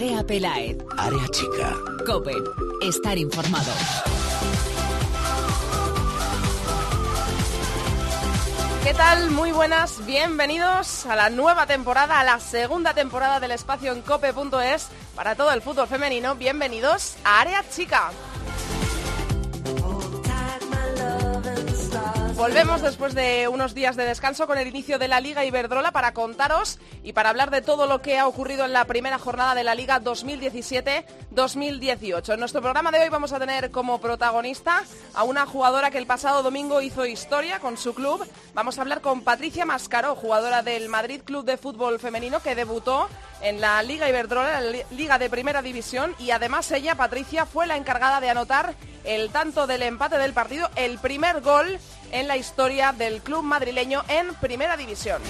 Andrea Pelaez. Área chica. Cope. Estar informado. ¿Qué tal? Muy buenas, bienvenidos a la nueva temporada, a la segunda temporada del espacio en cope.es para todo el fútbol femenino. Bienvenidos a Área Chica. Volvemos después de unos días de descanso con el inicio de la Liga Iberdrola para contaros y para hablar de todo lo que ha ocurrido en la primera jornada de la Liga 2017-2018. En nuestro programa de hoy vamos a tener como protagonista a una jugadora que el pasado domingo hizo historia con su club. Vamos a hablar con Patricia Mascaró, jugadora del Madrid Club de Fútbol Femenino que debutó en la Liga Iberdrola, la Liga de Primera División y además ella, Patricia, fue la encargada de anotar el tanto del empate del partido, el primer gol en la historia del club madrileño en Primera División.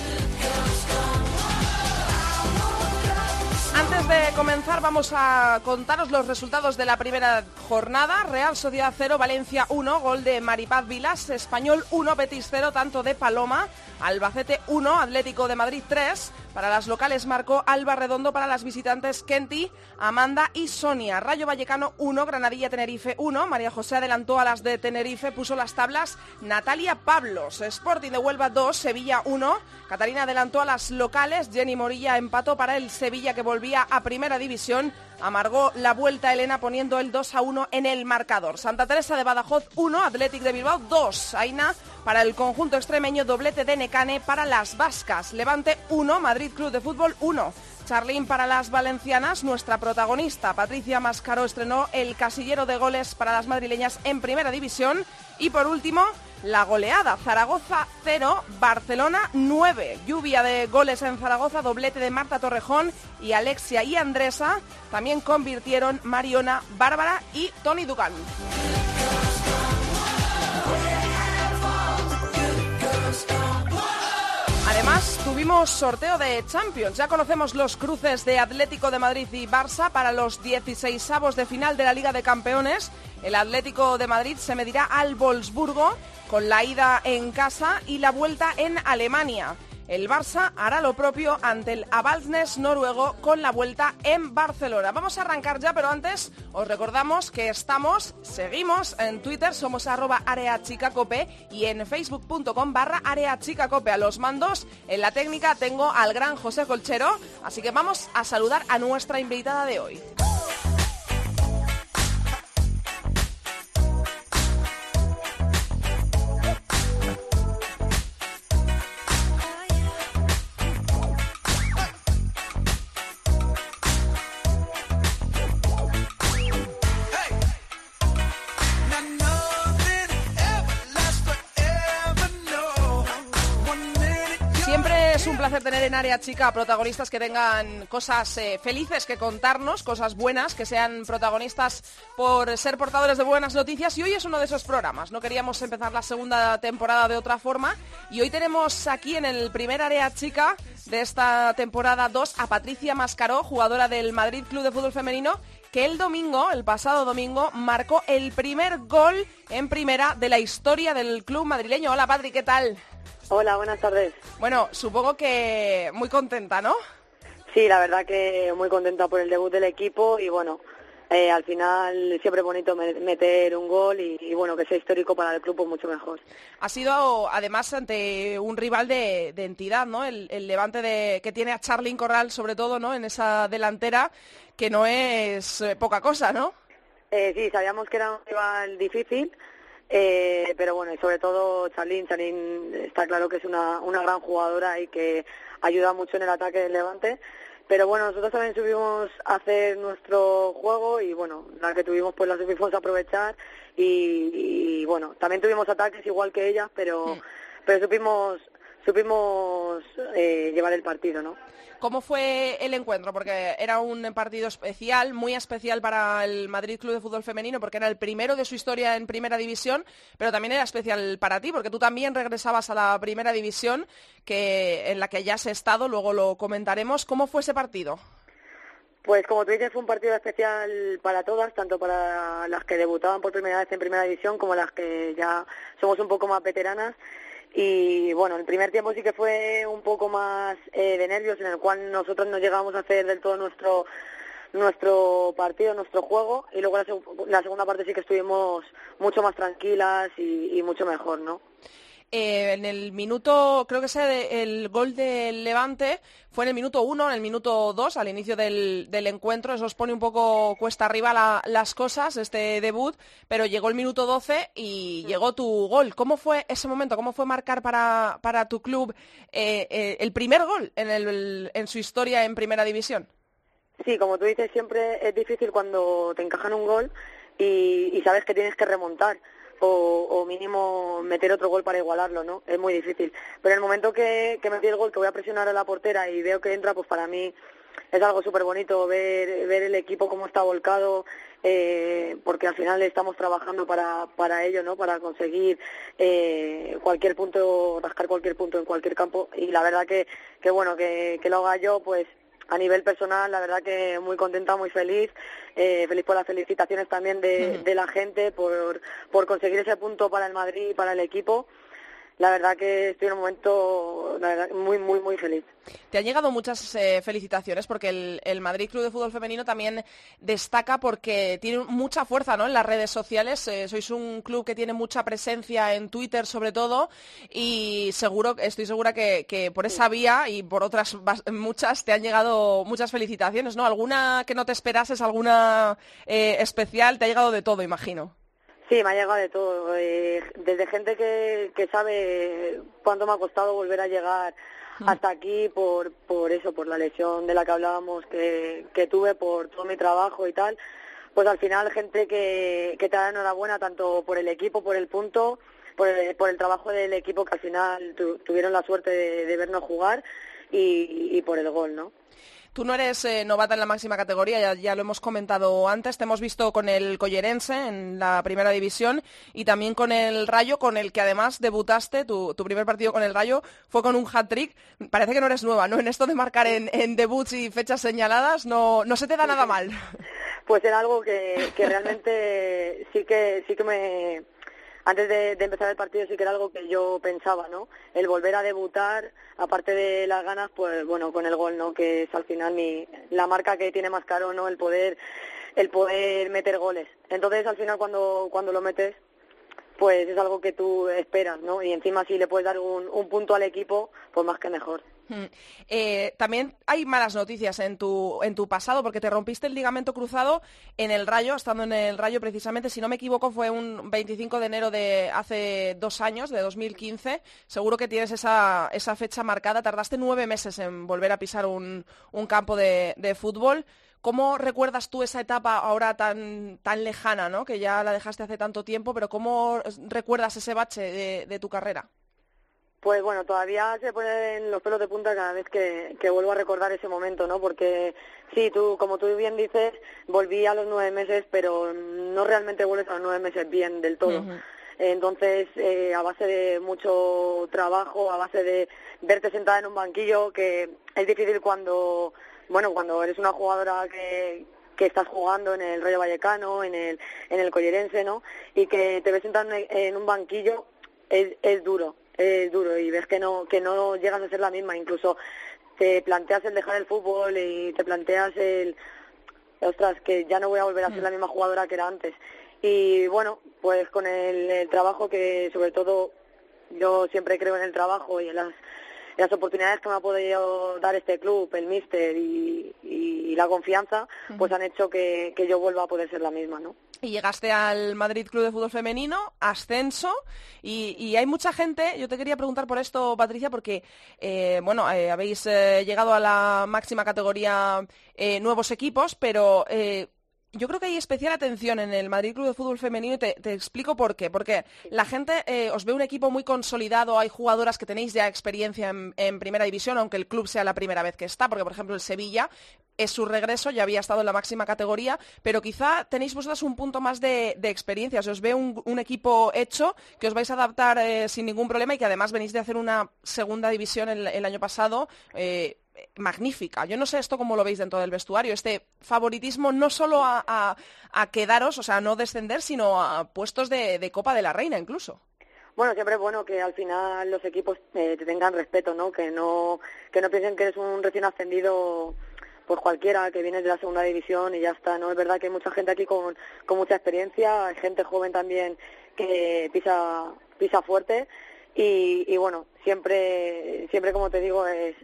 Antes de comenzar vamos a contaros los resultados de la primera jornada. Real Sociedad 0, Valencia 1, gol de Maripaz Vilas, Español 1, Betis 0, tanto de Paloma, Albacete 1, Atlético de Madrid 3. Para las locales marcó Alba Redondo, para las visitantes Kenty, Amanda y Sonia. Rayo Vallecano 1, Granadilla Tenerife 1. María José adelantó a las de Tenerife, puso las tablas Natalia Pablos. Sporting de Huelva 2, Sevilla 1. Catarina adelantó a las locales, Jenny Morilla empató para el Sevilla que a Primera División. Amargó la vuelta Elena poniendo el 2 a 1 en el marcador. Santa Teresa de Badajoz 1, Athletic de Bilbao 2. Aina para el conjunto extremeño, doblete de Necane para las vascas. Levante 1, Madrid Club de Fútbol 1. Charlín para las valencianas, nuestra protagonista Patricia Mascaró estrenó el casillero de goles para las madrileñas en primera división. Y por último, la goleada. Zaragoza 0, Barcelona 9. Lluvia de goles en Zaragoza, doblete de Marta Torrejón y Alexia y Andresa. También convirtieron Mariona, Bárbara y Tony Dugan. Tuvimos sorteo de Champions. Ya conocemos los cruces de Atlético de Madrid y Barça para los 16 avos de final de la Liga de Campeones. El Atlético de Madrid se medirá al Wolfsburgo con la ida en casa y la vuelta en Alemania. El Barça hará lo propio ante el Avaldsnes noruego con la vuelta en Barcelona. Vamos a arrancar ya, pero antes os recordamos que estamos, seguimos en Twitter, somos arroba areachicacope y en facebook.com barra areachicacope. A los mandos, en la técnica tengo al gran José Colchero, así que vamos a saludar a nuestra invitada de hoy. En área chica protagonistas que tengan cosas eh, felices que contarnos, cosas buenas, que sean protagonistas por ser portadores de buenas noticias. Y hoy es uno de esos programas. No queríamos empezar la segunda temporada de otra forma. Y hoy tenemos aquí en el primer área chica de esta temporada 2 a Patricia Mascaró, jugadora del Madrid Club de Fútbol Femenino, que el domingo, el pasado domingo, marcó el primer gol en primera de la historia del club madrileño. Hola Patri, ¿qué tal? Hola, buenas tardes. Bueno, supongo que muy contenta, ¿no? Sí, la verdad que muy contenta por el debut del equipo y bueno, eh, al final siempre es bonito meter un gol y, bueno, que sea histórico para el club, pues mucho mejor. Ha sido además ante un rival de, entidad, ¿no? El, levante de, que tiene a Charlyn Corral, sobre todo, ¿no? En esa delantera, que no es eh, poca cosa, ¿no? Eh, sí, sabíamos que era un rival difícil, eh, pero bueno, y sobre todo Charlín, Charlín está claro que es una, una gran jugadora y que ayuda mucho en el ataque del Levante. Pero bueno, nosotros también subimos a hacer nuestro juego y bueno, la que tuvimos pues la supimos aprovechar y, bueno, también tuvimos ataques igual que ellas, pero, pero supimos supimos eh, llevar el partido, ¿no? ¿Cómo fue el encuentro? Porque era un partido especial, muy especial para el Madrid Club de Fútbol Femenino, porque era el primero de su historia en Primera División, pero también era especial para ti, porque tú también regresabas a la Primera División, que en la que ya has estado, luego lo comentaremos. ¿Cómo fue ese partido? Pues como tú dices, fue un partido especial para todas, tanto para las que debutaban por primera vez en Primera División como las que ya somos un poco más veteranas. Y bueno, el primer tiempo sí que fue un poco más eh, de nervios, en el cual nosotros no llegamos a hacer del todo nuestro nuestro partido, nuestro juego, y luego la, segunda parte sí que estuvimos mucho más tranquilas y, mucho mejor, ¿no? Eh, en el minuto, creo que ese el gol del Levante fue en el minuto uno, en el minuto dos, al inicio del, encuentro. Eso os pone un poco cuesta arriba las cosas, este debut, pero llegó el minuto 12 y llegó tu gol. ¿Cómo fue ese momento? ¿Cómo fue marcar para, para tu club eh, eh, el primer gol en, el, en su historia en Primera División? Sí, como tú dices, siempre es difícil cuando te encajan un gol y, sabes que tienes que remontar o, mínimo meter otro gol para igualarlo, ¿no? Es muy difícil. Pero el momento que, que metí el gol, que voy a presionar a la portera y veo que entra, pues para mí es algo súper bonito ver, ver el equipo cómo está volcado, eh, porque al final estamos trabajando para, para ello, ¿no? Para conseguir eh, cualquier punto, rascar cualquier punto en cualquier campo. Y la verdad que, que bueno, que, que lo haga yo, pues a nivel personal, la verdad que muy contenta, muy feliz, eh, feliz por las felicitaciones también de, de la gente por, por conseguir ese punto para el Madrid y para el equipo la verdad que estoy en un momento muy, muy, muy feliz. Te han llegado muchas eh, felicitaciones porque el, Madrid Club de Fútbol Femenino también destaca porque tiene mucha fuerza ¿no? en las redes sociales. Eh, sois un club que tiene mucha presencia en Twitter sobre todo y seguro, estoy segura que, por esa vía y por otras muchas te han llegado muchas felicitaciones. ¿no? ¿Alguna que no te esperases, alguna eh, especial? Te ha llegado de todo, imagino. Sí, me ha llegado de todo. Eh, desde gente que, que sabe cuánto me ha costado volver a llegar hasta aquí por, por eso, por la lesión de la que hablábamos que, que tuve, por todo mi trabajo y tal. Pues al final gente que, que te da enhorabuena tanto por el equipo, por el punto, por el, por el trabajo del equipo que al final tuvieron la suerte de, vernos jugar y, y por el gol, ¿no? Tú no eres eh, novata en la máxima categoría, ya, lo hemos comentado antes, te hemos visto con el Collerense en la primera división y también con el Rayo, con el que además debutaste, tu, primer partido con el Rayo fue con un hat-trick. Parece que no eres nueva, ¿no? En esto de marcar en, debuts y fechas señaladas, no, no se te da nada mal. Pues era algo que, que realmente sí que, sí que me antes de, empezar el partido sí que era algo que yo pensaba, ¿no? El volver a debutar, aparte de las ganas, pues bueno, con el gol, ¿no? Que es al final mi, la marca que tiene más caro, ¿no? El poder, el poder meter goles. Entonces al final cuando, cuando lo metes, pues es algo que tú esperas, ¿no? Y encima si le puedes dar un, un punto al equipo, pues más que mejor. Eh, también hay malas noticias en tu, en tu pasado, porque te rompiste el ligamento cruzado en el Rayo, estando en el Rayo precisamente, si no me equivoco, fue un 25 de enero de hace dos años, de 2015. Seguro que tienes esa, esa fecha marcada. Tardaste nueve meses en volver a pisar un, un campo de, de fútbol. ¿Cómo recuerdas tú esa etapa ahora tan, tan lejana, ¿no? que ya la dejaste hace tanto tiempo, pero cómo recuerdas ese bache de, tu carrera? Pues bueno, todavía se ponen los pelos de punta cada vez que, vuelvo a recordar ese momento, ¿no? Porque sí, tú, como tú bien dices, volví a los nueve meses, pero no realmente vuelves a los nueve meses bien del todo. Entonces, eh, a base de mucho trabajo, a base de verte sentada en un banquillo, que es difícil cuando bueno, cuando eres una jugadora que, que estás jugando en el Rayo Vallecano, en el, en el Collerense, ¿no? Y que te ves sentado en un banquillo, es, es duro, es duro y ves que no, que no llegas a ser la misma, incluso te planteas el dejar el fútbol y te planteas el, ostras, que ya no voy a volver a ser la mm. misma jugadora que era antes. Y bueno, pues con el, el trabajo que sobre todo yo siempre creo en el trabajo y en las las oportunidades que me ha podido dar este club, el míster y, la confianza, pues han hecho que, yo vuelva a poder ser la misma, ¿no? Y llegaste al Madrid Club de Fútbol Femenino, ascenso, y, hay mucha gente, yo te quería preguntar por esto, Patricia, porque, eh, bueno, eh, habéis eh, llegado a la máxima categoría nuevos equipos, pero yo creo que hay especial atención en el Madrid Club de Fútbol Femenino y te, explico por qué. Porque la gente os ve un equipo muy consolidado, hay jugadoras que tenéis ya experiencia en, primera división, aunque el club sea la primera vez que está, porque por ejemplo el Sevilla es su regreso, ya había estado en la máxima categoría, pero quizá tenéis vosotras un punto más de, experiencia, os ve un, equipo hecho que os vais a adaptar eh, sin ningún problema y que además venís de hacer una segunda división el, año pasado. Eh, magnífica. Yo no sé esto cómo lo veis dentro del vestuario, este favoritismo no solo a, quedaros, o sea, no descender, sino a puestos de, Copa de la Reina incluso. Bueno, siempre es bueno que al final los equipos eh, te tengan respeto, ¿no? Que no que no piensen que eres un recién ascendido pues cualquiera que viene de la segunda división y ya está, ¿no? Es verdad que hay mucha gente aquí con, con mucha experiencia, hay gente joven también que pisa, pisa fuerte y, y bueno, siempre, siempre como te digo, es,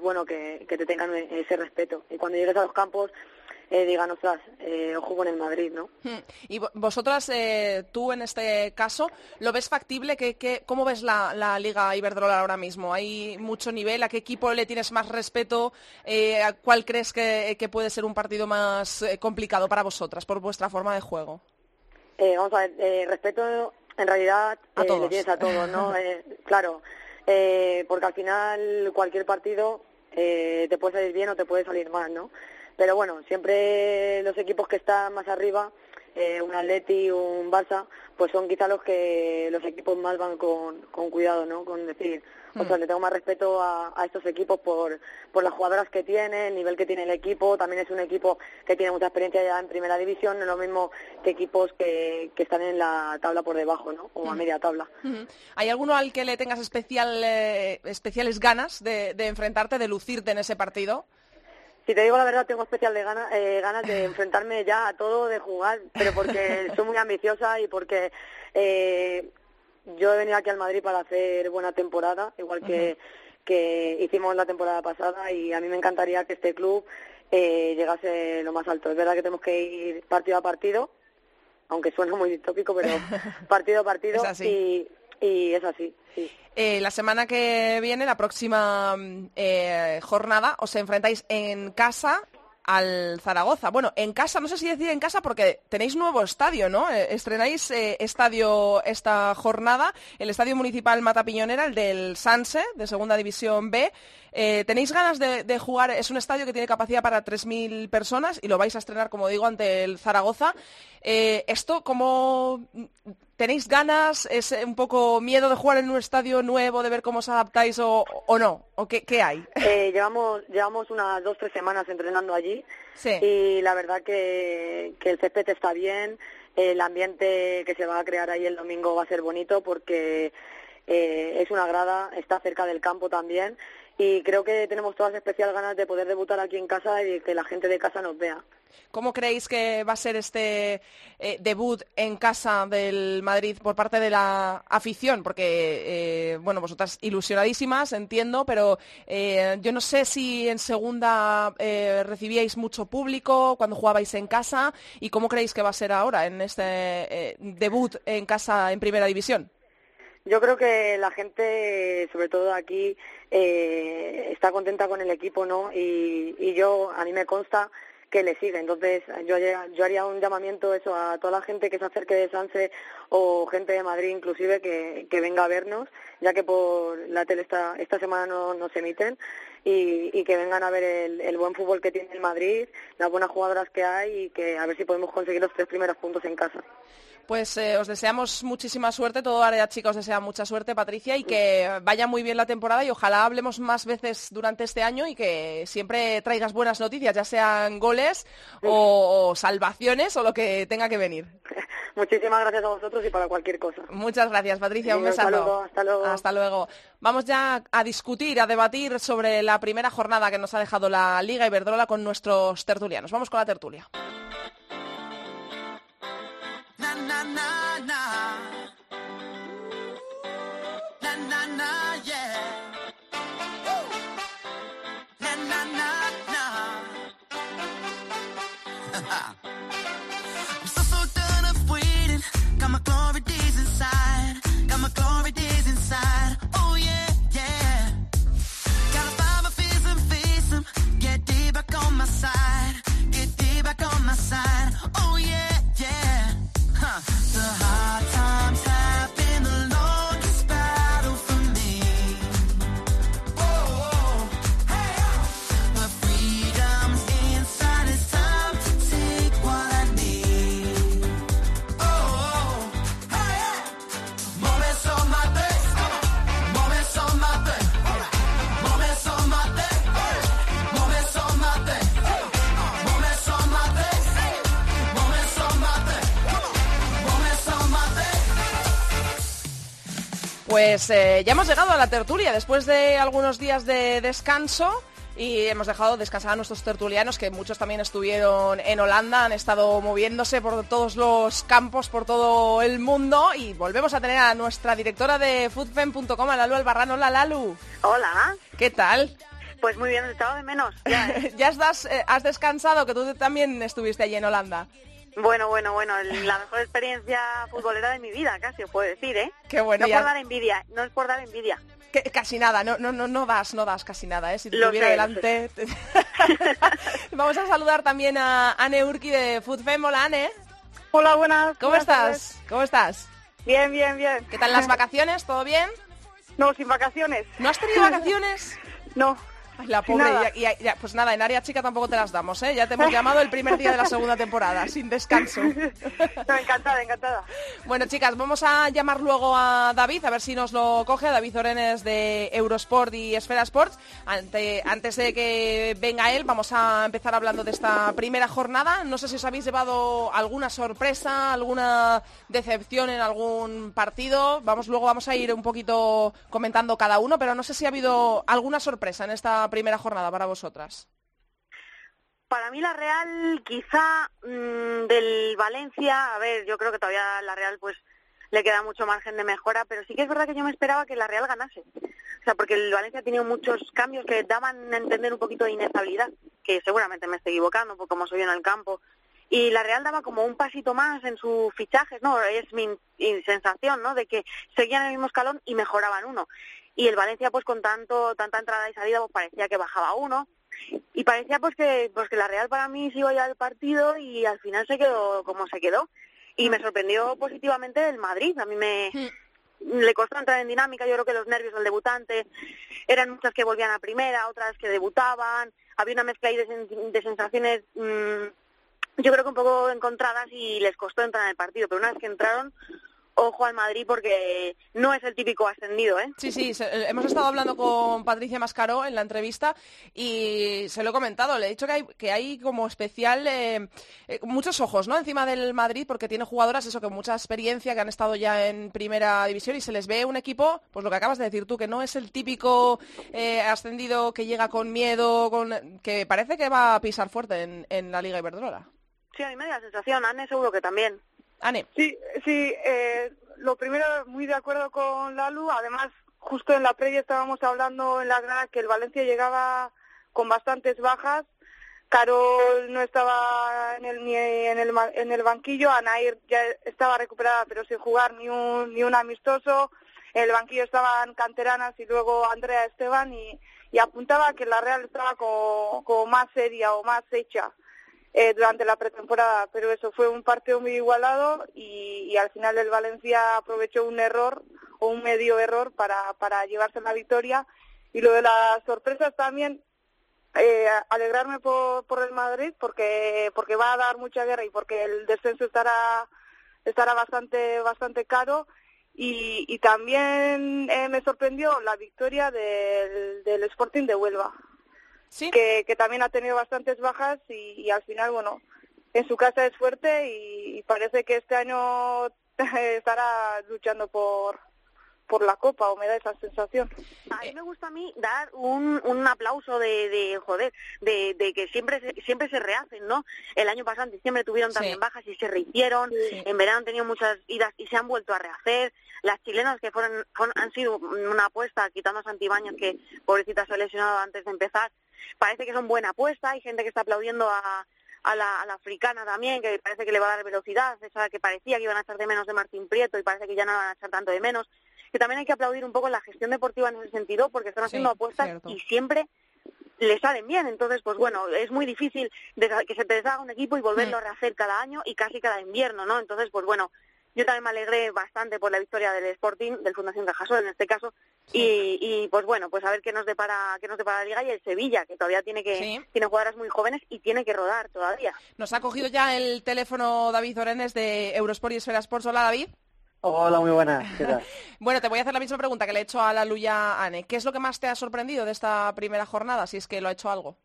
bueno que, que te tengan ese respeto. Y cuando llegues a los campos, eh, digan, ostras, eh, ojo con el Madrid, ¿no? Hmm. Y vosotras, eh, tú en este caso, ¿lo ves factible? ¿Qué, cómo ves la, la, Liga Iberdrola ahora mismo? ¿Hay mucho nivel? ¿A qué equipo le tienes más respeto? Eh, ¿A cuál crees que, que, puede ser un partido más eh, complicado para vosotras por vuestra forma de juego? Eh, vamos a ver, eh, respeto en realidad a todos. le tienes a todos, ¿no? eh, claro, eh, porque al final cualquier partido eh, te puede salir bien o te puede salir mal, ¿no? Pero bueno, siempre los equipos que están más arriba, eh, un Atleti, un Barça, pues son quizá los que los equipos más van con, con cuidado, ¿no? Con decir, o sea, le tengo más respeto a, a, estos equipos por, por las jugadoras que tiene, el nivel que tiene el equipo, también es un equipo que tiene mucha experiencia ya en primera división, no es lo mismo que equipos que, que están en la tabla por debajo, ¿no? O a media tabla. ¿Hay alguno al que le tengas especial, eh, especiales ganas de, de enfrentarte, de lucirte en ese partido? Si te digo la verdad, tengo especial de gana, eh, ganas de enfrentarme ya a todo, de jugar, pero porque soy muy ambiciosa y porque eh, yo he venido aquí al Madrid para hacer buena temporada, igual que, que hicimos la temporada pasada y a mí me encantaría que este club eh, llegase lo más alto. Es verdad que tenemos que ir partido a partido, aunque suena muy distópico, pero partido a partido y, y es así, sí. Eh, la semana que viene, la próxima eh, jornada, os enfrentáis en casa al Zaragoza. Bueno, en casa, no sé si decir en casa porque tenéis nuevo estadio, ¿no? Eh, estrenáis eh, estadio esta jornada, el Estadio Municipal Matapiñonera, el del Sanse, de Segunda División B. Eh, ¿Tenéis ganas de, de, jugar? Es un estadio que tiene capacidad para 3.000 personas y lo vais a estrenar, como digo, ante el Zaragoza. Eh, ¿Esto cómo tenéis ganas? ¿Es un poco miedo de jugar en un estadio nuevo, de ver cómo os adaptáis o, o no? ¿O qué, qué hay? Eh, llevamos, llevamos unas dos, tres semanas entrenando allí sí. y la verdad que, que el césped está bien, el ambiente que se va a crear ahí el domingo va a ser bonito porque eh, es una grada, está cerca del campo también y creo que tenemos todas especial ganas de poder debutar aquí en casa y que la gente de casa nos vea. ¿Cómo creéis que va a ser este eh, debut en casa del Madrid por parte de la afición? Porque, eh, bueno, vosotras ilusionadísimas, entiendo, pero eh, yo no sé si en segunda recibíais mucho público cuando jugabais en casa y cómo creéis que va a ser ahora en este debut en casa en primera división. Yo creo que la gente, sobre todo aquí, eh, está contenta con el equipo, ¿no? Y, y yo, a mí me consta que le sigue. Entonces, yo, haría un llamamiento eso a toda la gente que se acerque de Sanse o gente de Madrid inclusive que, que venga a vernos, ya que por la tele esta, esta semana no, no se emiten, y, y que vengan a ver el, el buen fútbol que tiene el Madrid, las buenas jugadoras que hay y que a ver si podemos conseguir los tres primeros puntos en casa. Pues eh, os deseamos muchísima suerte, todo área chica os desea mucha suerte, Patricia, y que vaya muy bien la temporada y ojalá hablemos más veces durante este año y que siempre traigas buenas noticias, ya sean goles o, o salvaciones o lo que tenga que venir. Muchísimas gracias a vosotros y para cualquier cosa. Muchas gracias, Patricia, Sí, un besazo. hasta luego, hasta luego. Hasta luego. Vamos ya a discutir, a debatir sobre la primera jornada que nos ha dejado la Liga Iberdrola con nuestros tertulianos. Vamos con la tertulia. Na na na. Na na na yeah. Na na na na. I'm so so done of waiting got my glory days inside. Got my glory days inside Pues eh, ya hemos llegado a la tertulia después de algunos días de descanso. y hemos dejado descansar a nuestros tertulianos, que muchos también estuvieron en Holanda, han estado moviéndose por todos los campos, por todo el mundo y volvemos a tener a nuestra directora de foodfem.com, Lalu Albarrán. Hola Lalu. Hola. ¿Qué tal? Pues muy bien, he estado de menos. Ya, ¿eh? ¿Ya estás, eh, has descansado? Que tú también estuviste allí en Holanda. Bueno, bueno, bueno, la mejor experiencia futbolera de mi vida, casi os puedo decir, ¿eh? Qué bueno, no ya- por dar envidia, no es por dar envidia. Que- casi nada, no, no, no, no das, no das casi nada, ¿eh? Si te Lo tuviera sé, delante... Vamos a saludar también a Anne Urki de Foodfem. Hola, Anne. Hola, buenas. ¿Cómo buenas estás? tardes. ¿Cómo estás? Bien, bien, bien. ¿Qué tal las vacaciones? ¿Todo bien? No, sin vacaciones. ¿No has tenido vacacionnes? No. Ay, la pobre, nada. ya- ya- ya, pues nada, en área chica tampoco te las damos, ¿eh? Ya te hemos llamado el primer día de la segunda temporada, sin descanso. No, encantada, encantada. Bueno, chicas, vamos a llamar luego a David, a ver si nos lo coge, a David Orenes de Eurosport y Esfera Sports. Ante- antes de que venga él, vamos a empezar hablando de esta primera jornada. No sé si os habéis llevado alguna sorpresa, alguna decepción en algún partido. Vamos, luego vamos a ir un poquito comentando cada uno, pero no sé si ha habido alguna sorpresa en esta primera jornada para vosotras. Para mí la Real, quizá mm, del Valencia, a ver, yo creo que todavía la Real pues le queda mucho margen de mejora, pero sí que es verdad que yo me esperaba que la Real ganase. O sea, porque el Valencia ha tenido muchos cambios que daban a entender un poquito de inestabilidad, que seguramente me estoy equivocando por cómo soy en el campo. Y la Real daba como un pasito más en sus fichajes, ¿no? Es mi sensación, ¿no? De que seguían el mismo escalón y mejoraban uno. Y el Valencia, pues con tanto tanta entrada y salida, pues parecía que bajaba uno. Y parecía pues que pues que la Real para mí se iba ya al partido y al final se quedó como se quedó. Y me sorprendió positivamente el Madrid. A mí me le costó entrar en dinámica. Yo creo que los nervios del debutante eran muchas que volvían a primera otras que debutaban. Había una mezcla ahí de, sen- de sensaciones mm, yo creo que un poco encontradas y les costó entrar en el partido pero una vez que entraron ojo al Madrid porque no es el típico ascendido eh Sí, sí, se- eh, hemos estado hablando con Patricia Mascaró en la entrevista y se lo he comentado, le he dicho que hay, que hay como especial eh, eh, muchos ojos ¿no? encima del Madrid porque tiene jugadoras eso con mucha experiencia que han estado ya en primera división y se les ve un equipo, pues lo que acabas de decir tú, que no es el típico eh, ascendido que llega con miedo, con, que parece que va a pisar fuerte en, en la Liga Iberdrola. sí a mí me da la sensación Anne seguro que también Ane, Sí, sí, eh, lo primero, muy de acuerdo con Lalu. Además, justo en la previa estábamos hablando en la grada que el Valencia llegaba con bastantes bajas. Carol no estaba en el, ni en el, en el banquillo, Anair ya estaba recuperada pero sin jugar ni un, ni un amistoso. En el banquillo estaban canteranas y luego Andrea Esteban y, y apuntaba que la Real estaba como, como más seria o más hecha eh, durante la pretemporada, pero eso fue un partido muy igualado y, y al final el Valencia aprovechó un error o un medio error para, para llevarse la victoria. Y lo de las sorpresas también, eh, alegrarme por, por el Madrid porque, porque va a dar mucha guerra y porque el descenso estará, estará bastante, bastante caro. Y, y también eh, me sorprendió la victoria del, del Sporting de Huelva ¿sí? que, que también ha tenido bastantes bajas y, y al final, bueno, en su casa es fuerte y, y parece que este año estará luchando por, por la Copa, o me da esa sensación. A mí me gusta a mí dar un, un aplauso de, de joder, de, de que siempre se, siempre se rehacen, ¿no? El año pasado en diciembre tuvieron Sí. también bajas y se rehicieron, Sí. en verano han tenido muchas idas y se han vuelto a rehacer. Las chilenas que fueron, fueron- han sido una apuesta, quitando a Santibáñez que pobrecita se ha lesionado antes de empezar, parece que son buena apuesta, hay gente que está aplaudiendo a, a la, a la africana también, que parece que le va a dar velocidad, esa que parecía que iban a echar de menos de Martín Prieto y parece que ya no van a echar tanto de menos. Que también hay que aplaudir un poco la gestión deportiva en ese sentido, porque están Sí, haciendo apuestas cierto. y siempre le salen bien. Entonces, pues bueno, es muy difícil que se te deshaga un equipo y volverlo Mm. a rehacer cada año y casi cada invierno, ¿no? Entonces, pues bueno, yo también me alegré bastante por la victoria del Sporting, del Fundación Cajasol en este caso, y, y pues bueno, pues a ver qué nos depara qué nos depara la Liga y el Sevilla, que todavía tiene que Sí. tiene jugadoras muy jóvenes y tiene que rodar todavía. Nos ha cogido ya el teléfono David Orenes de Eurosport y Esfera Sports. Hola, David. Hola, muy buenas. ¿Qué tal? Bueno, te voy a hacer la misma pregunta que le he hecho a la Luya Ane. ¿Qué es lo que más te ha sorprendido de esta primera jornada, si es que lo ha hecho algo?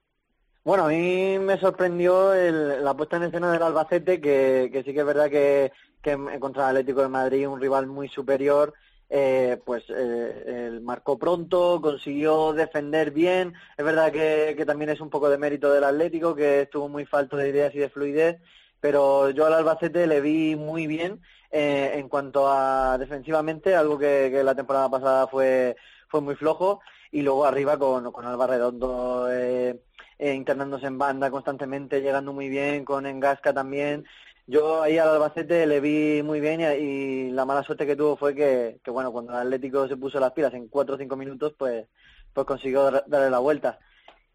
Bueno, a mí me sorprendió el- la puesta en escena del Albacete, que, que sí que es verdad que, que contra el Atlético de Madrid, un rival muy superior, eh, pues eh, marcó pronto, consiguió defender bien. Es verdad que, que, también es un poco de mérito del Atlético, que estuvo muy falto de ideas y de fluidez, pero yo al Albacete le vi muy bien eh, en cuanto a defensivamente, algo que, la temporada pasada fue, fue muy flojo, y luego arriba con, con Alba Redondo eh, eh, internándose en banda constantemente, llegando muy bien, con Engasca también. Yo ahí al Albacete le vi muy bien y, la mala suerte que tuvo fue que, que, bueno, cuando el Atlético se puso las pilas en cuatro o cinco minutos, pues, pues consiguió darle la vuelta.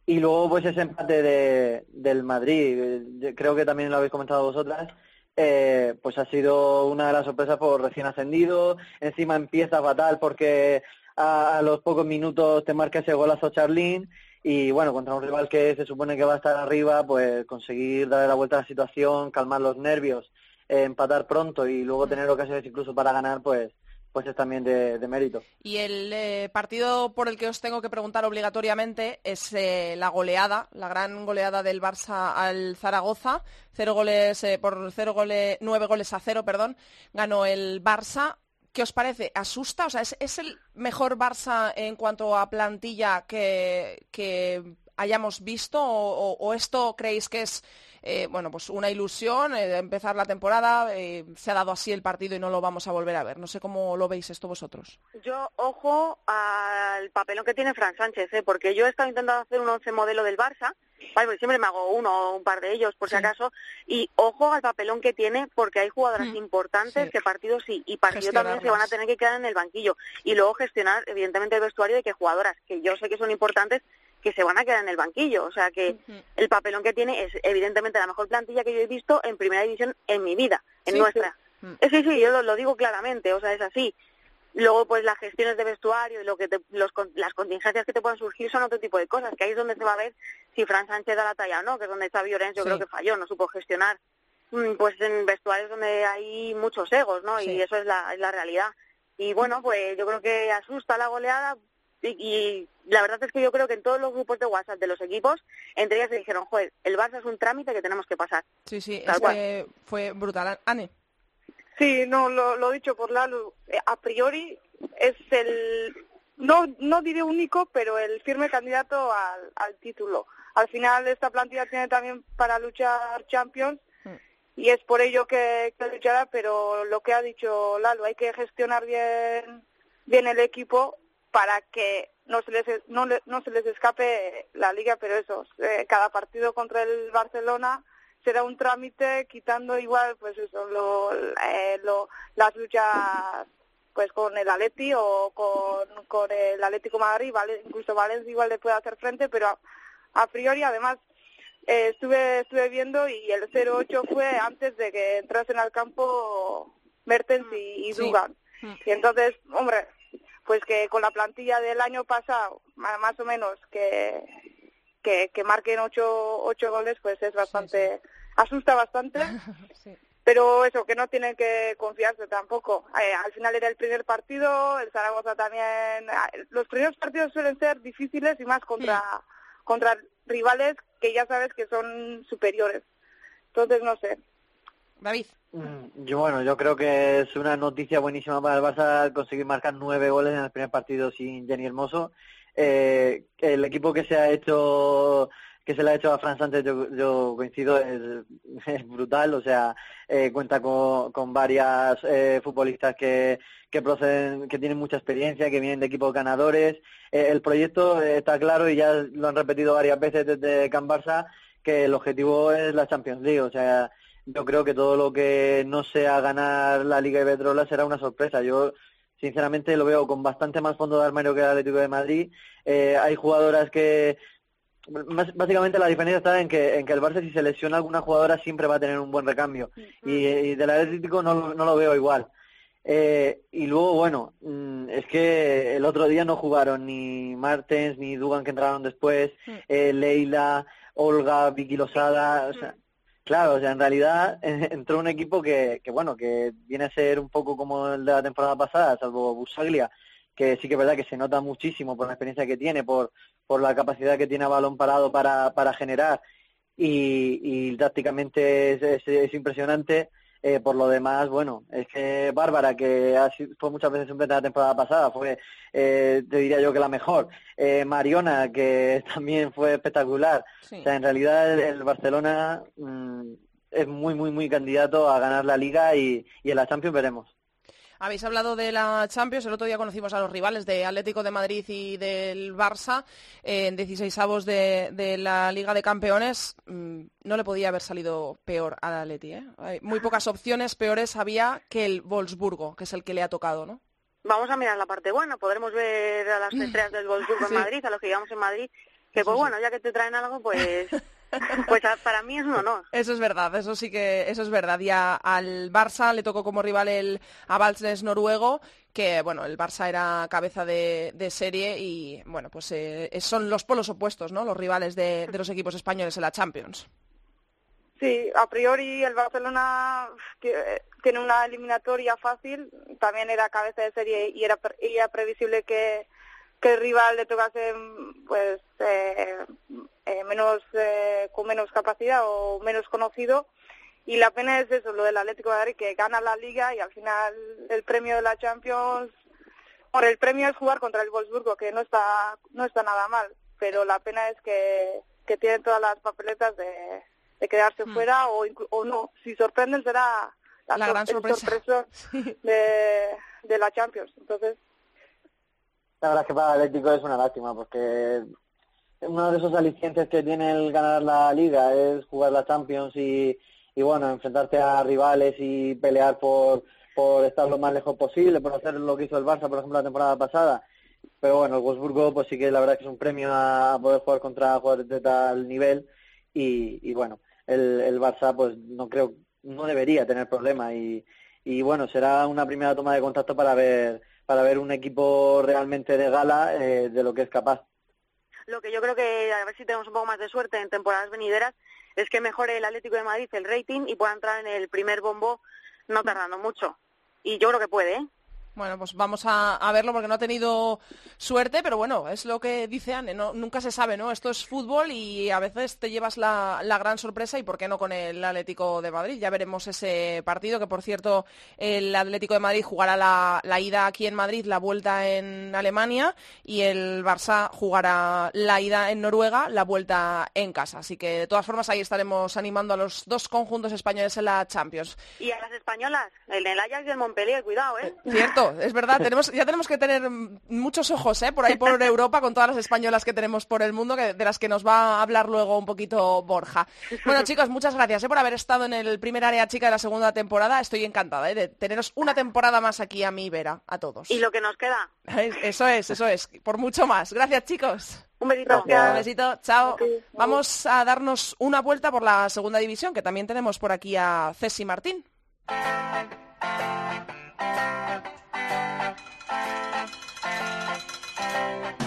Y luego, pues ese empate de, del Madrid, creo que también lo habéis comentado vosotras, eh, pues ha sido una de las sorpresas por recién ascendido. Encima empieza fatal porque a, a los pocos minutos te marca ese golazo Charlín y bueno, contra un rival que se supone que va a estar arriba, pues conseguir darle la vuelta a la situación, calmar los nervios, eh, empatar pronto y luego tener ocasiones incluso para ganar, pues pues es también de, de mérito. Y el eh, partido por el que os tengo que preguntar obligatoriamente es eh, la goleada, la gran goleada del Barça al Zaragoza, cero goles eh, por cero goles, nueve goles a cero, perdón, ganó el Barça. ¿Qué os parece? ¿Asusta? O sea, ¿es, el mejor Barça en cuanto a plantilla que, hayamos visto o esto creéis que es eh, bueno, pues una ilusión eh, de empezar la temporada, eh, se ha dado así el partido y no lo vamos a volver a ver. No sé cómo lo veis esto vosotros. Yo, ojo al papelón que tiene Fran Sánchez, ¿eh? porque yo he estado intentando hacer un once modelo del Barça, vale, porque siempre me hago uno o un par de ellos por sí. si acaso, y ojo al papelón que tiene porque hay jugadoras mm. importantes sí. que partidos sí, y partidos también se van a tener que quedar en el banquillo, y luego gestionar evidentemente el vestuario de que jugadoras que yo sé que son importantes que se van a quedar en el banquillo. O sea que uh -huh. el papelón que tiene es evidentemente la mejor plantilla que yo he visto en primera división en mi vida, en sí, nuestra. Sí, mm. sí, sí yo lo, lo, digo claramente, o sea, es así. Luego, pues las gestiones de vestuario y lo que te, los, las contingencias que te puedan surgir son otro tipo de cosas, que ahí es donde se va a ver si Fran Sánchez da la talla o no, que es donde Xavi Llorens yo sí. creo que falló, no supo gestionar, mm, pues en vestuarios donde hay muchos egos, ¿no? Y eso es la, es la realidad. Y bueno, pues yo creo que asusta la goleada, y, y, la verdad es que yo creo que en todos los grupos de WhatsApp de los equipos, entre ellas se dijeron, joder, el Barça es un trámite que tenemos que pasar. Sí, sí, es que fue brutal. Anne. Sí, no, lo, lo dicho por Lalo, eh, a priori es el, no, no diré único, pero el firme candidato al, al título. Al final esta plantilla tiene también para luchar Champions mm. y es por ello que, que luchará, pero lo que ha dicho Lalo, hay que gestionar bien, bien el equipo para que no se les no, no se les escape la liga pero eso eh, cada partido contra el Barcelona será un trámite quitando igual pues eso lo, eh, lo las luchas pues con el Atleti o con, con el Atlético Madrid vale incluso Valencia igual le puede hacer frente pero a, a priori además eh, estuve estuve viendo y el 0-8 fue antes de que entrasen al campo Mertens y, y Dugan. Sí. y entonces hombre pues que con la plantilla del año pasado, más o menos, que, que, que marquen ocho, ocho goles, pues es bastante, sí, sí. asusta bastante. sí. Pero eso, que no tienen que confiarse tampoco. Eh, al final era el primer partido, el Zaragoza también. Eh, los primeros partidos suelen ser difíciles y más contra, contra rivales que ya sabes que son superiores. Entonces, no sé. David. Mm, yo, bueno, yo creo que es una noticia buenísima para el Barça conseguir marcar nueve goles en el primer partido sin Jenny Hermoso. Eh, el equipo que se ha hecho que se le ha hecho a Fran Sánchez, yo, yo coincido, es, brutal, o sea, eh, cuenta con, con varias eh, futbolistas que, que proceden, que tienen mucha experiencia, que vienen de equipos ganadores. Eh, el proyecto está claro y ya lo han repetido varias veces desde Can Barça, que el objetivo es la Champions League, o sea, yo creo que todo lo que no sea ganar la Liga Iberdrola será una sorpresa. Yo sinceramente lo veo con bastante más fondo de armario que el Atlético de Madrid. Eh, hay jugadoras que más, básicamente la diferencia está en que en que el Barça si se lesiona alguna jugadora siempre va a tener un buen recambio y, y del Atlético no, no lo veo igual. Eh, y luego, bueno, mm, es que el otro día no jugaron ni Martens ni Dugan que entraron después, eh, Leila, Olga, Vicky Losada, o sea, Claro, o sea, en realidad entró un equipo que, que, bueno, que viene a ser un poco como el de la temporada pasada, salvo Busaglia, que sí que es verdad que se nota muchísimo por la experiencia que tiene, por, por la capacidad que tiene a balón parado para, para generar y, y tácticamente es, es, es impresionante. Eh, por lo demás, bueno, es que Bárbara, que ha sido, fue muchas veces suplente la temporada pasada, fue, eh, te diría yo que la mejor. Eh, Mariona, que también fue espectacular. Sí. O sea, en realidad el, el Barcelona mm, es muy, muy, muy candidato a ganar la Liga y, y en la Champions veremos. Habéis hablado de la Champions, el otro día conocimos a los rivales de Atlético de Madrid y del Barça eh, en 16 avos de, de la Liga de Campeones. Mm, No le podía haber salido peor al Atleti, ¿eh? Muy pocas opciones peores había que el Wolfsburgo, que es el que le ha tocado, ¿no? Vamos a mirar la parte buena, podremos ver a las estrellas del Wolfsburgo Sí. en Madrid, a los que llevamos en Madrid, que pues bueno, ya que te traen algo, pues, pues a- para mí es un honor. Eso es verdad, eso sí que eso es verdad. Y a- al Barça le tocó como rival el Avaldsnes noruego, que bueno, el Barça era cabeza de, de serie y bueno, pues eh, son los polos opuestos, ¿no? Los rivales de, de los equipos españoles en la Champions. Sí, a priori el Barcelona tiene una eliminatoria fácil, también era cabeza de serie y era, pre- y era previsible que, que el rival le tocase pues eh, eh, menos eh, con menos capacidad o menos conocido y la pena es eso, lo del Atlético de Madrid que gana la liga y al final el premio de la Champions por el premio es jugar contra el Wolfsburgo que no está no está nada mal, pero la pena es que, que tienen todas las papeletas de, de quedarse Hmm. fuera o, inclu- o no. Si sorprenden será La sor- gran el sorpresa. Sí. de, de la Champions. Entonces, La verdad es que para el Atlético es una lástima porque uno de esos alicientes que tiene el ganar la liga es jugar la Champions y, y bueno, enfrentarte a rivales y pelear por, por estar lo más lejos posible, por hacer lo que hizo el Barça, por ejemplo, la temporada pasada. Pero bueno, el Wolfsburgo pues sí que la verdad que es un premio a poder jugar contra jugadores de tal nivel y, y bueno, el, el Barça pues no creo, no debería tener problema y, y bueno, será una primera toma de contacto para ver para ver un equipo realmente de gala eh, de lo que es capaz. Lo que yo creo que, a ver si tenemos un poco más de suerte en temporadas venideras, es que mejore el Atlético de Madrid el rating y pueda entrar en el primer bombo no tardando mucho. Y yo creo que puede, ¿eh? Bueno, pues vamos a, a verlo porque no ha tenido suerte, pero bueno, es lo que dice Anne, no, nunca se sabe, ¿no? Esto es fútbol y a veces te llevas la, la gran sorpresa y por qué no con el Atlético de Madrid. Ya veremos ese partido, que por cierto el Atlético de Madrid jugará la, la ida aquí en Madrid, la vuelta en Alemania y el Barça jugará la ida en Noruega, la vuelta en casa. Así que de todas formas ahí estaremos animando a los dos conjuntos españoles en la Champions. Y a las españolas, el del Ajax y el Montpellier, cuidado, ¿eh? Cierto, es verdad, tenemos, ya tenemos que tener muchos ojos ¿eh? por ahí por Europa con todas las españolas que tenemos por el mundo, que, de las que nos va a hablar luego un poquito Borja. Bueno chicos, muchas gracias ¿eh? por haber estado en el primer área chica de la segunda temporada. Estoy encantada ¿eh? de teneros una temporada más aquí a mi vera, a todos. Y lo que nos queda. Eso es, eso es, por mucho más. Gracias chicos. Un besito. Gracias. Un besito, chao. Vamos a darnos una vuelta por la segunda división, que también tenemos por aquí a Ceci Martín. Thank you.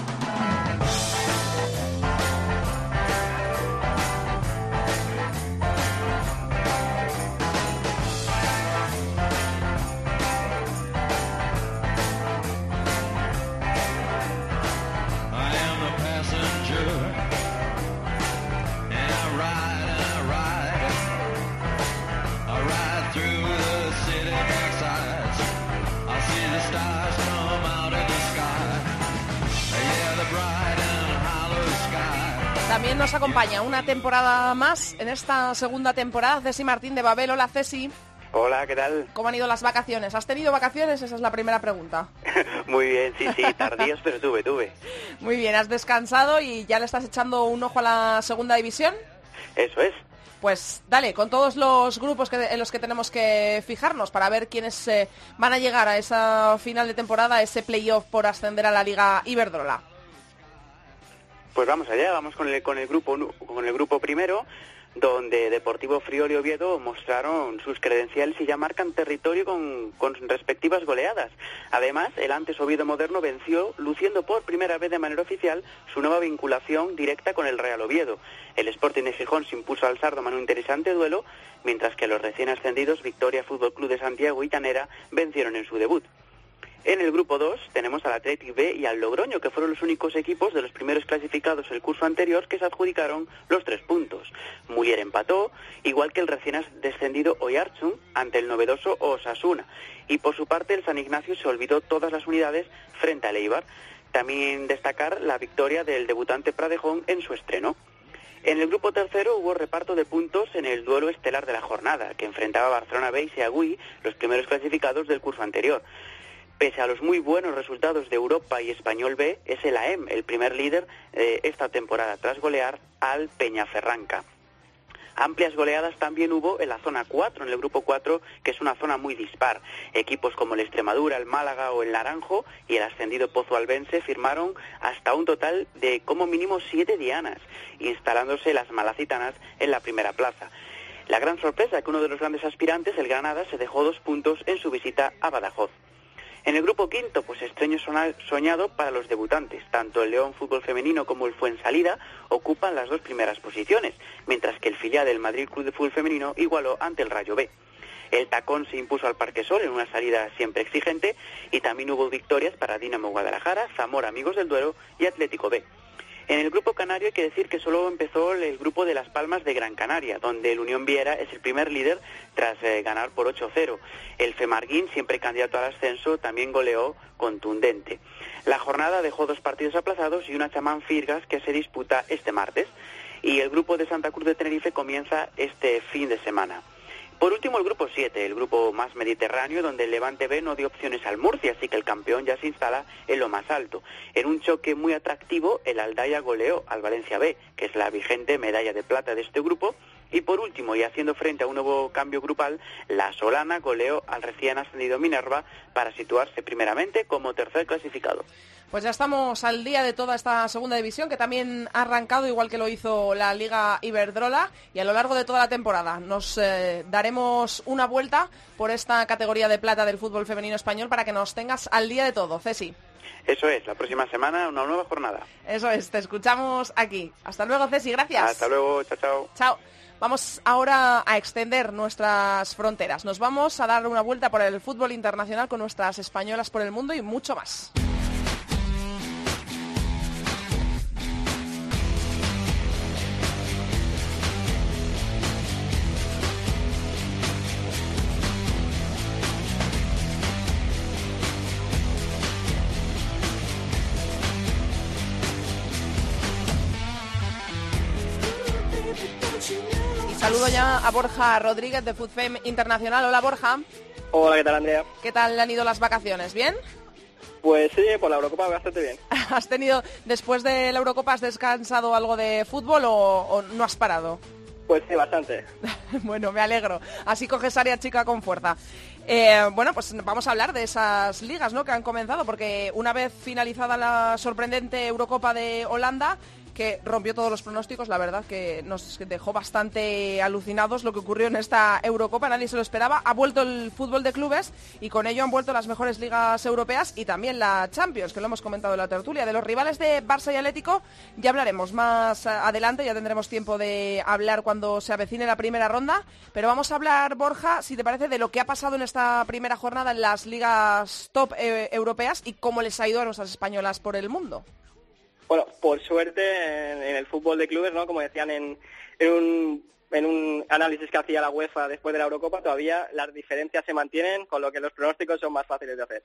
Nos acompaña una temporada más en esta segunda temporada Ceci Martín de Babel. Hola Ceci, Hola, ¿qué tal? ¿cómo han ido las vacaciones? ¿Has tenido vacaciones? Esa es la primera pregunta. Muy bien, sí, sí, tardíos, pero tuve, tuve. Muy bien, has descansado y ya le estás echando un ojo a la segunda división. Eso es. Pues dale, con todos los grupos que, en los que tenemos que fijarnos para ver quiénes eh, van a llegar a esa final de temporada, a ese playoff por ascender a la Liga Iberdrola. Pues vamos allá, vamos con el, con el grupo con el grupo primero, donde Deportivo Friol y Oviedo mostraron sus credenciales y ya marcan territorio con, con respectivas goleadas. Además, el antes Oviedo Moderno venció, luciendo por primera vez de manera oficial su nueva vinculación directa con el Real Oviedo. El Sporting de Gijón se impuso al Sardo en un interesante duelo, mientras que los recién ascendidos Victoria Fútbol Club de Santiago y Llanera vencieron en su debut. En el grupo 2 tenemos al Athletic B y al Logroño, que fueron los únicos equipos de los primeros clasificados el curso anterior que se adjudicaron los tres puntos. Muller empató, igual que el recién descendido Oyarzun ante el novedoso Osasuna. Y por su parte el San Ignacio se olvidó todas las unidades frente al Eibar. También destacar la victoria del debutante Pradejón en su estreno. En el grupo tercero hubo reparto de puntos en el duelo estelar de la jornada, que enfrentaba Barcelona B y Seagüí, los primeros clasificados del curso anterior. Pese a los muy buenos resultados de Europa y Español B, es el AEM el primer líder eh, esta temporada, tras golear al Peñaferranca. Amplias goleadas también hubo en la zona 4, en el grupo 4, que es una zona muy dispar. Equipos como el Extremadura, el Málaga o el Naranjo y el ascendido Pozo Albense firmaron hasta un total de como mínimo siete dianas, instalándose las malacitanas en la primera plaza. La gran sorpresa que uno de los grandes aspirantes, el Granada, se dejó dos puntos en su visita a Badajoz. En el grupo quinto, pues extraño soñado para los debutantes. Tanto el León Fútbol Femenino como el Fuensalida ocupan las dos primeras posiciones, mientras que el filial del Madrid Club de Fútbol Femenino igualó ante el Rayo B. El Tacón se impuso al Parque Sol en una salida siempre exigente y también hubo victorias para Dinamo Guadalajara, Zamora Amigos del Duero y Atlético B. En el grupo canario hay que decir que solo empezó el grupo de Las Palmas de Gran Canaria, donde el Unión Viera es el primer líder tras eh, ganar por 8-0. El Femarguín, siempre candidato al ascenso, también goleó contundente. La jornada dejó dos partidos aplazados y una chamán Firgas que se disputa este martes. Y el grupo de Santa Cruz de Tenerife comienza este fin de semana. Por último, el grupo 7, el grupo más mediterráneo, donde el Levante B no dio opciones al Murcia, así que el campeón ya se instala en lo más alto. En un choque muy atractivo, el Aldaya goleó al Valencia B, que es la vigente medalla de plata de este grupo. Y por último, y haciendo frente a un nuevo cambio grupal, la Solana goleó al recién ascendido Minerva para situarse primeramente como tercer clasificado. Pues ya estamos al día de toda esta segunda división que también ha arrancado igual que lo hizo la Liga Iberdrola y a lo largo de toda la temporada nos eh, daremos una vuelta por esta categoría de plata del fútbol femenino español para que nos tengas al día de todo, Ceci. Eso es, la próxima semana una nueva jornada. Eso es, te escuchamos aquí. Hasta luego, Ceci, gracias. Hasta luego, chao, chao. Chao. Vamos ahora a extender nuestras fronteras. Nos vamos a dar una vuelta por el fútbol internacional con nuestras españolas por el mundo y mucho más. A Borja Rodríguez de FoodFame Internacional. Hola Borja, Hola, ¿qué tal, Andrea? ¿qué tal han ido las vacaciones? ¿Bien? Pues sí, por la Eurocopa bastante bien. ¿Has tenido, después de la Eurocopa, has descansado algo de fútbol o, o no has parado? Pues sí, bastante. bueno, me alegro. Así coges área chica con fuerza. Eh, bueno, pues vamos a hablar de esas ligas ¿no? que han comenzado, porque una vez finalizada la sorprendente Eurocopa de Holanda, que rompió todos los pronósticos, la verdad que nos dejó bastante alucinados lo que ocurrió en esta Eurocopa, nadie se lo esperaba. Ha vuelto el fútbol de clubes y con ello han vuelto las mejores ligas europeas y también la Champions, que lo hemos comentado en la tertulia. De los rivales de Barça y Atlético ya hablaremos más eh, adelante, ya tendremos tiempo de hablar cuando se avecine la primera ronda, pero vamos a hablar, Borja, si te parece, de lo que ha pasado en esta primera jornada en las ligas top eh, europeas y cómo les ha ido a nuestras españolas por el mundo. Bueno, por suerte en, en el fútbol de clubes, ¿no? Como decían en, en un en un análisis que hacía la UEFA después de la Eurocopa, todavía las diferencias se mantienen, con lo que los pronósticos son más fáciles de hacer.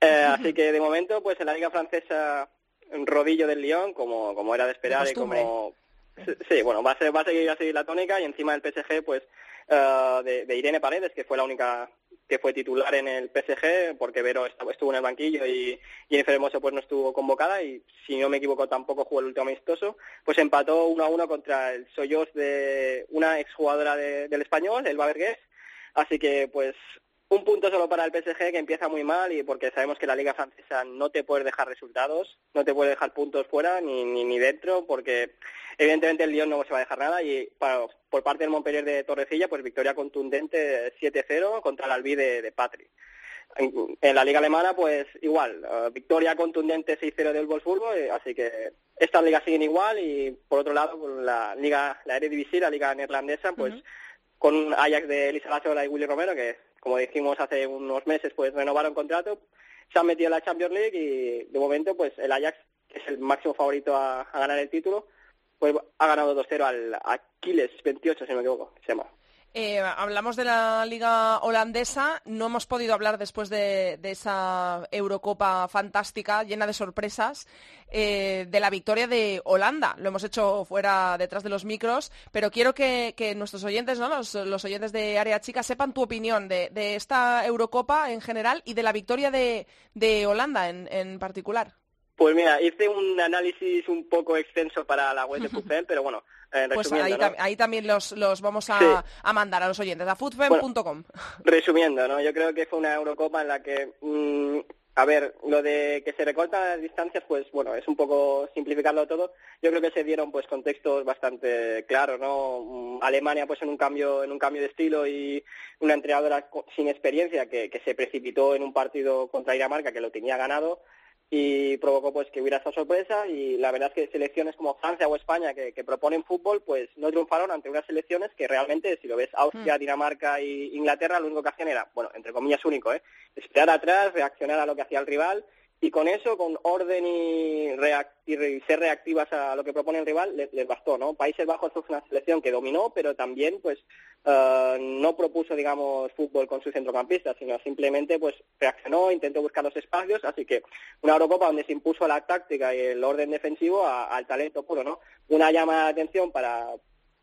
Eh, así que de momento, pues en la Liga Francesa, un rodillo del Lyon, como, como era de esperar y como... Sí, bueno, va a, ser, va a seguir así la tónica y encima del PSG, pues de, de Irene Paredes, que fue la única que fue titular en el PSG, porque Vero estu- estuvo en el banquillo y Jennifer Hermoso pues no estuvo convocada y si no me equivoco tampoco jugó el último amistoso, pues empató 1 a 1 contra el Soyos de una exjugadora de- del español, el Babergués, así que pues un punto solo para el PSG que empieza muy mal y porque sabemos que la liga francesa no te puede dejar resultados, no te puede dejar puntos fuera ni, ni, ni dentro porque evidentemente el Lyon no se va a dejar nada y para- por parte del Montpellier de Torrecilla pues victoria contundente 7-0 contra el Albi de, de Patri. En, en la liga alemana pues igual, eh, victoria contundente 6-0 del Wolfsburgo, eh, así que estas ligas siguen igual y por otro lado pues, la liga, la Eredivisie, la liga neerlandesa pues con un Ajax de Elisa Lazola y Willy Romero, que como dijimos hace unos meses, pues renovaron contrato. se han metido en la Champions League y de momento pues el Ajax, que es el máximo favorito a, a ganar el título, pues ha ganado 2-0 al Aquiles 28, si no me equivoco, se llama. Eh, hablamos de la liga holandesa, no hemos podido hablar después de, de esa Eurocopa fantástica, llena de sorpresas, eh, de la victoria de Holanda. Lo hemos hecho fuera detrás de los micros, pero quiero que, que nuestros oyentes, ¿no? los, los oyentes de Área Chica, sepan tu opinión de, de esta Eurocopa en general y de la victoria de, de Holanda en, en particular. Pues mira, hice un análisis un poco extenso para la web de FUTFEM, pero bueno, eh, Pues ahí, ahí también los, los vamos a, Sí. a mandar a los oyentes, a foodfem.com. Resumiendo, ¿no? Yo creo que fue una Eurocopa en la que, mm, a ver, lo de que se recortan las distancias, pues bueno, es un poco simplificarlo todo. Yo creo que se dieron pues contextos bastante claros, ¿no? Mm, Alemania pues en un cambio, en un cambio de estilo y una entrenadora sin experiencia que, que se precipitó en un partido contra Dinamarca que lo tenía ganado y provocó pues que hubiera esa sorpresa y la verdad es que selecciones como Francia o España que, que proponen fútbol pues no triunfaron ante unas selecciones que realmente si lo ves Austria, Dinamarca e Inglaterra lo único que hacían era, bueno, entre comillas único, ¿eh? esperar atrás, reaccionar a lo que hacía el rival y con eso, con orden y, reac- y ser reactivas a lo que propone el rival, le- les, bastó, ¿no? Países Bajos fue una selección que dominó, pero también, pues, eh, no propuso, digamos, fútbol con sus centrocampistas, sino simplemente, pues, reaccionó, intentó buscar los espacios, así que una Eurocopa donde se impuso la táctica y el orden defensivo a- al talento puro, ¿no? Una llama de atención para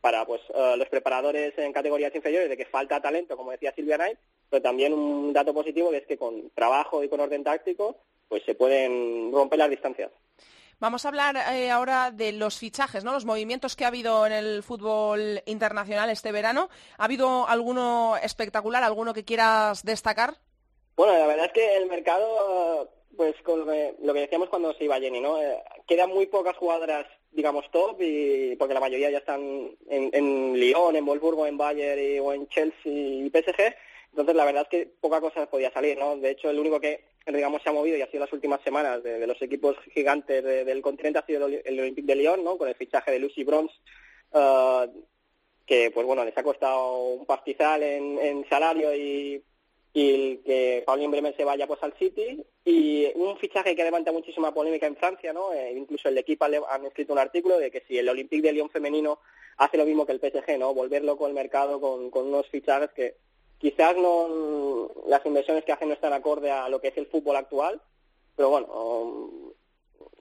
para pues eh, los preparadores en categorías inferiores de que falta talento, como decía Silvia Knight, pero también un dato positivo que es que con trabajo y con orden táctico pues se pueden romper las distancias. Vamos a hablar eh, ahora de los fichajes, ¿no? Los movimientos que ha habido en el fútbol internacional este verano. ¿Ha habido alguno espectacular, alguno que quieras destacar? Bueno, la verdad es que el mercado, pues con lo que, lo que decíamos cuando se iba Jenny, ¿no? Eh, quedan muy pocas jugadoras, digamos, top, y porque la mayoría ya están en, en Lyon, en Wolfsburgo, en Bayern y- o en Chelsea y PSG. Entonces, la verdad es que poca cosa podía salir, ¿no? De hecho, el único que, digamos, se ha movido y ha sido las últimas semanas de, de los equipos gigantes de- del continente ha sido el, el Olympique de Lyon, ¿no? Con el fichaje de Lucy Bronze, eh, que, pues bueno, les ha costado un pastizal en, en salario y, y que Paulín Bremer se vaya pues al City y un fichaje que levanta muchísima polémica en Francia, ¿no? Eh, incluso el equipo han, escrito un artículo de que si el Olympique de Lyon femenino hace lo mismo que el PSG, ¿no? Volver loco el mercado con, con unos fichajes que quizás no las inversiones que hacen no están acorde a lo que es el fútbol actual, pero bueno, um,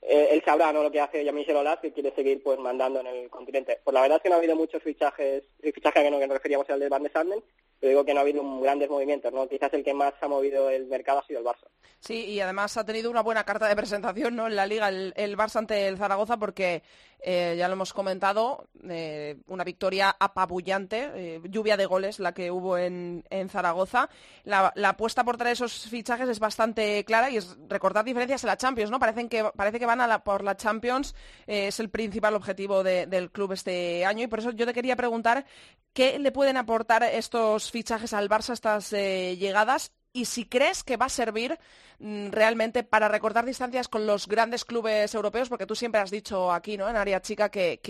él sabrá no lo que hace Jean-Michel Aulas que quiere seguir pues mandando en el continente. Pues la verdad es que no ha habido muchos fichajes, el fichaje que, no, que nos referíamos al de Van de Sanden, pero digo que no ha habido grandes movimientos, ¿no? Quizás el que más ha movido el mercado ha sido el Barça. Sí, y además ha tenido una buena carta de presentación ¿no? en la liga el, el Barça ante el Zaragoza porque, eh, ya lo hemos comentado, eh, una victoria apabullante, eh, lluvia de goles la que hubo en, en Zaragoza. La, apuesta por traer esos fichajes es bastante clara y es recortar diferencias en la Champions, ¿no? Parecen que, parece que van a por la Champions, es el principal objetivo de- del club este año y por eso yo te quería preguntar qué le pueden aportar estos fichajes al Barça, estas llegadas y si crees que va a servir mm, realmente para recortar distancias con los grandes clubes europeos, porque tú siempre has dicho aquí, ¿no? En área chica que,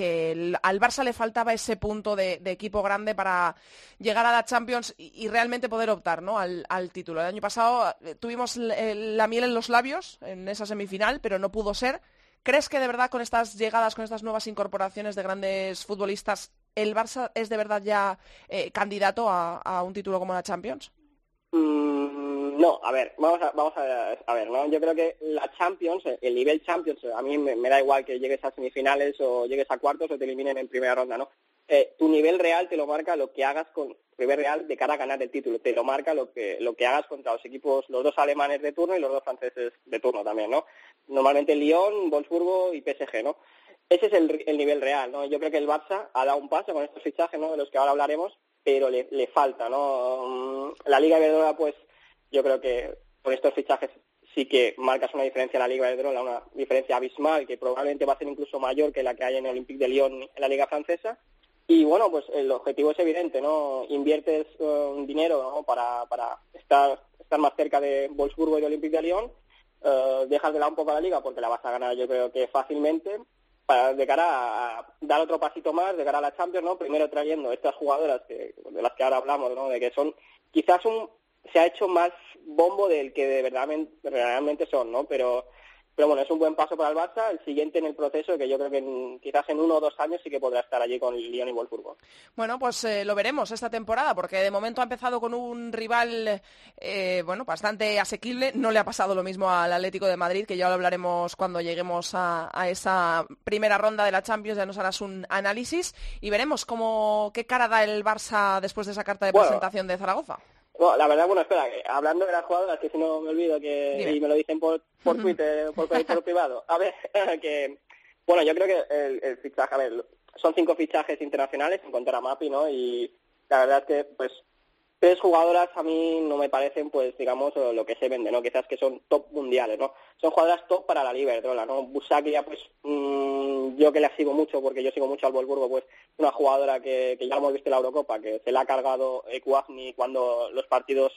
al Barça le faltaba ese punto de, equipo grande para llegar a la Champions y, realmente poder optar, ¿no? Al, título. El año pasado eh, tuvimos el- la miel en los labios en esa semifinal, pero no pudo ser. ¿Crees que de verdad con estas llegadas, con estas nuevas incorporaciones de grandes futbolistas, el Barça es de verdad ya eh, candidato a, a un título como la Champions? Mm, no, a ver, vamos a, vamos a, ver, ¿no? Yo creo que la Champions, el nivel Champions, a mí me, me da igual que llegues a semifinales o llegues a cuartos o te eliminen en primera ronda, ¿no? Eh, tu nivel real te lo marca lo que hagas con nivel real de cara a ganar el título, te lo marca lo que lo que hagas contra los equipos, los dos alemanes de turno y los dos franceses de turno también, ¿no? Normalmente Lyon, Wolfsburgo y PSG, ¿no? Ese es el, el nivel real, ¿no? Yo creo que el Barça ha dado un paso con estos fichajes, ¿no? De los que ahora hablaremos, pero le, le falta, ¿no? Mm, La Liga Iberdrola, pues, yo creo que con estos fichajes sí que marcas una diferencia en la Liga Iberdrola, una diferencia abismal, que probablemente va a ser incluso mayor que la que hay en el Olympique de Lyon en la Liga Francesa. Y bueno, pues el objetivo es evidente, ¿no? Inviertes eh, un dinero ¿no? para, para estar, estar más cerca de Wolfsburgo y de Olympique de Lyon, eh, dejas de lado un poco la liga porque la vas a ganar yo creo que fácilmente, para, de cara a dar otro pasito más, de cara a la Champions, ¿no? Primero trayendo estas jugadoras que, de las que ahora hablamos, ¿no? De que son quizás un se ha hecho más bombo del que de verdad realmente son, ¿no? Pero pero bueno, es un buen paso para el Barça, el siguiente en el proceso, que yo creo que en- quizás en uno o dos años sí que podrá estar allí con Lyon y Wolfsburgo. Bueno, pues eh, lo veremos esta temporada, porque de momento ha empezado con un rival eh, bueno, bastante asequible. No le ha pasado lo mismo al Atlético de Madrid, que ya lo hablaremos cuando lleguemos a, a esa primera ronda de la Champions. Ya nos harás un análisis y veremos cómo, qué cara da el Barça después de esa carta de Bueno. presentación de Zaragoza. Bueno, la verdad, bueno, espera, que hablando de las jugadoras, que si no me olvido que Dime. y me lo dicen por, por Twitter, por, por privado. A ver, que, bueno, yo creo que el, el fichaje, a ver, son cinco fichajes internacionales, sin contar a Mapi, ¿no? Y la verdad es que, pues, tres jugadoras a mí no me parecen, pues, digamos, lo que se vende, ¿no? Quizás que son top mundiales, ¿no? Son jugadoras top para la Iberdrola, ¿no? Busaki ya, pues, mm, yo que la sigo mucho, porque yo sigo mucho al Wolfsburgo, pues, una jugadora que, que ya hemos visto en la Eurocopa, que se la ha cargado Ekuagni cuando los partidos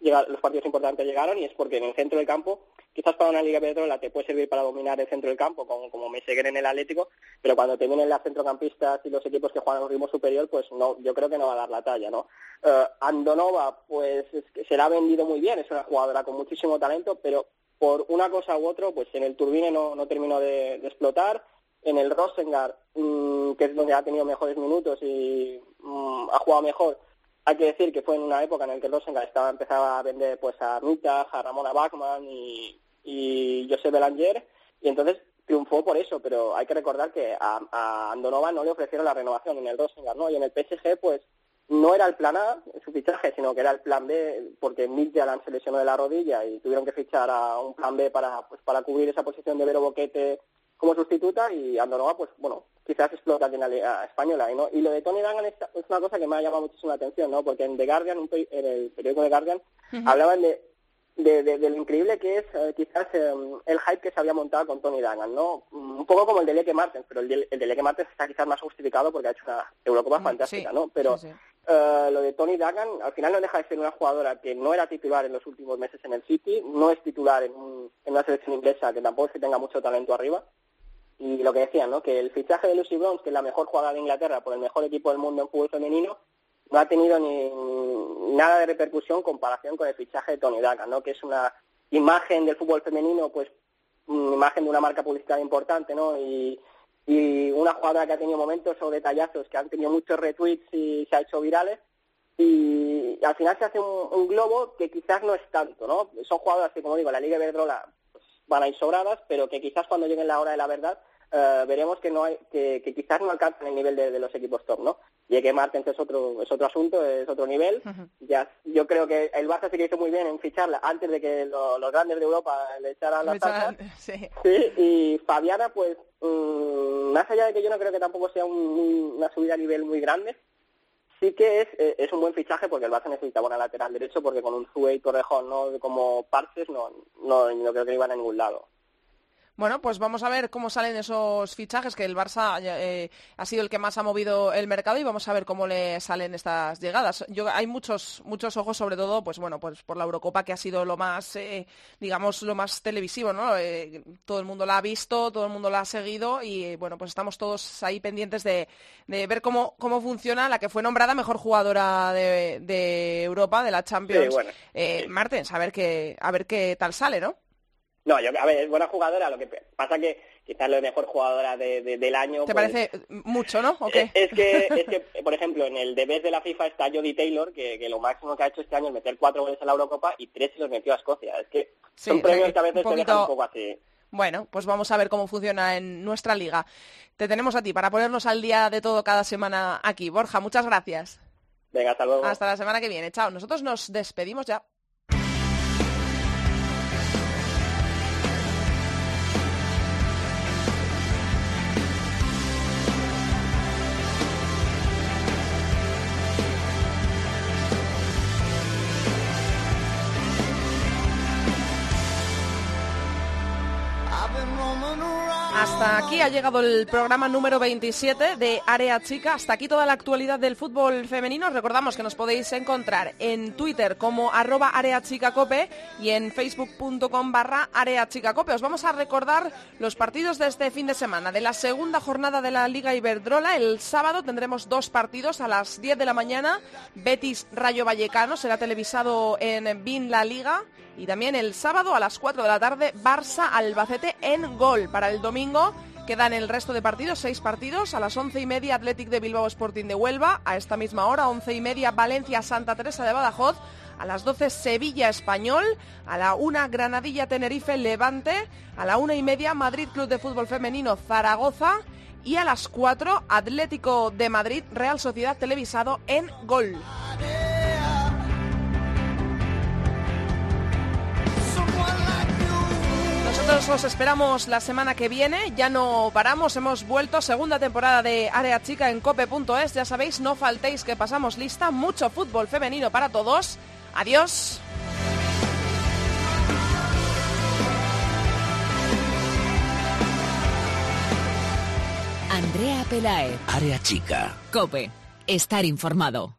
los partidos importantes llegaron y es porque en el centro del campo, quizás para una Liga Iberdrola te puede servir para dominar el centro del campo, como, como Meseguer en el Atlético, pero cuando te vienen las centrocampistas y los equipos que juegan a un ritmo superior, pues no, yo creo que no va a dar la talla, ¿no? Eh, Andonova, pues es que se la ha vendido muy bien, es una jugadora con muchísimo talento, pero por una cosa u otra, pues en el Turbine no, no terminó de, explotar, en el Rosengar, mm, que es donde ha tenido mejores minutos y mm, ha jugado mejor, hay que decir que fue en una época en la que Rosengar estaba empezaba a vender pues a Mita, a Ramona Bachmann y, y José Belanger y entonces triunfó por eso, pero hay que recordar que a, a Andonova no le ofrecieron la renovación en el Rosengar, ¿no? Y en el PSG pues no era el plan A su fichaje, sino que era el plan B porque Midtjylland se lesionó de la rodilla y tuvieron que fichar a un plan B para pues para cubrir esa posición de Vero Boquete como sustituta y Andonova, pues bueno, quizás explota en la liga española. Y, ¿no? y lo de Tony Dangan es, una cosa que me ha llamado muchísimo la atención, ¿no? Porque en The Guardian, un en el periódico The Guardian, hablaban de, de, de- de lo increíble que es eh, quizás eh, el hype que se había montado con Tony Dangan, ¿no? Un poco como el de Leke Martens, pero el de, el de Leke Martens está quizás más justificado porque ha hecho una Eurocopa Mm, fantástica, sí, ¿no? Pero sí, sí. eh, lo de Tony Dagan al final no deja de ser una jugadora que no era titular en los últimos meses en el City, no es titular en, un- en una selección inglesa que tampoco es que tenga mucho talento arriba. Y lo que decían, ¿no? Que el fichaje de Lucy Bronze, que es la mejor jugadora de Inglaterra por el mejor equipo del mundo en fútbol femenino, no ha tenido ni nada de repercusión en comparación con el fichaje de Tony Dagan, ¿no? Que es una imagen del fútbol femenino, pues, una imagen de una marca publicitaria importante, ¿no? Y, y una jugadora que ha tenido momentos o detallazos que han tenido muchos retweets y se ha hecho virales y al final se hace un, globo que quizás no es tanto, ¿no? Son jugadoras que, como digo, la Liga Iberdrola pues, van a ir sobradas, pero que quizás cuando lleguen la hora de la verdad eh, veremos que no hay, que, que quizás no alcanzan el nivel de, de los equipos top, ¿no? Y que Martens es otro, es otro asunto, es otro nivel. Ya, yo creo que el Barça sí que hizo muy bien en ficharla antes de que lo- los grandes de Europa le echaran las tazas. sí. Sí, y Fabiana, pues, mm, más allá de que yo no creo que tampoco sea un- una subida a nivel muy grande, sí que es, eh, es un buen fichaje porque el Barça necesitaba una lateral derecho porque con un Zue y Torrejón no como parches no, no, no creo que iban a ningún lado. Bueno, pues vamos a ver cómo salen esos fichajes, que el Barça eh, ha sido el que más ha movido el mercado y vamos a ver cómo le salen estas llegadas. Yo, hay muchos muchos ojos, sobre todo, pues bueno, pues por la Eurocopa que ha sido lo más, eh, digamos, lo más televisivo, ¿no? Eh, todo el mundo la ha visto, todo el mundo la ha seguido y bueno, pues estamos todos ahí pendientes de, de ver cómo, cómo funciona la que fue nombrada mejor jugadora de, de Europa, de la Champions, Sí, bueno, eh, Martens, a ver qué, a ver qué tal sale, ¿no? No, yo, a ver, es buena jugadora, lo que pasa que quizás la mejor jugadora de- de- del año... ¿Te pues, parece mucho, no? ¿O qué? Es que, es que, por ejemplo, en el deber de la FIFA está Jodie Taylor, que, que lo máximo que ha hecho este año es meter cuatro goles en la Eurocopa y tres se los metió a Escocia. Es que Sí, son premios que a veces dejan poquito- un poco así. Bueno, pues vamos a ver cómo funciona en nuestra liga. Te tenemos a ti para ponernos al día de todo cada semana aquí. Borja, muchas gracias. Venga, hasta luego. Hasta la semana que viene. Chao. Nosotros nos despedimos ya. Hasta aquí ha llegado el programa número 27 de Área Chica. Hasta aquí toda la actualidad del fútbol femenino. Recordamos que nos podéis encontrar en Twitter como arroba areachicacope y en facebook.com barra areachicacope. Os vamos a recordar los partidos de este fin de semana. De la segunda jornada de la Liga Iberdrola, el sábado tendremos dos partidos a las 10 de la mañana. Betis Rayo Vallecano será televisado en BIN La Liga. Y también el sábado a las 4 de la tarde, Barça Albacete en gol. Para el domingo quedan el resto de partidos, seis partidos. A las once y media, Athletic de Bilbao Sporting de Huelva. A esta misma hora, once y media, Valencia Santa Teresa de Badajoz. A las 12, Sevilla Español. A la una, Granadilla Tenerife Levante. A la una y media, Madrid Club de Fútbol Femenino Zaragoza. Y a las 4, Atlético de Madrid Real Sociedad televisado en gol. Nosotros os esperamos la semana que viene, ya no paramos, hemos vuelto, segunda temporada de Área Chica en cope.es, ya sabéis, no faltéis que pasamos lista, mucho fútbol femenino para todos. Adiós. Andrea Pelae. Área chica. Cope. Estar informado.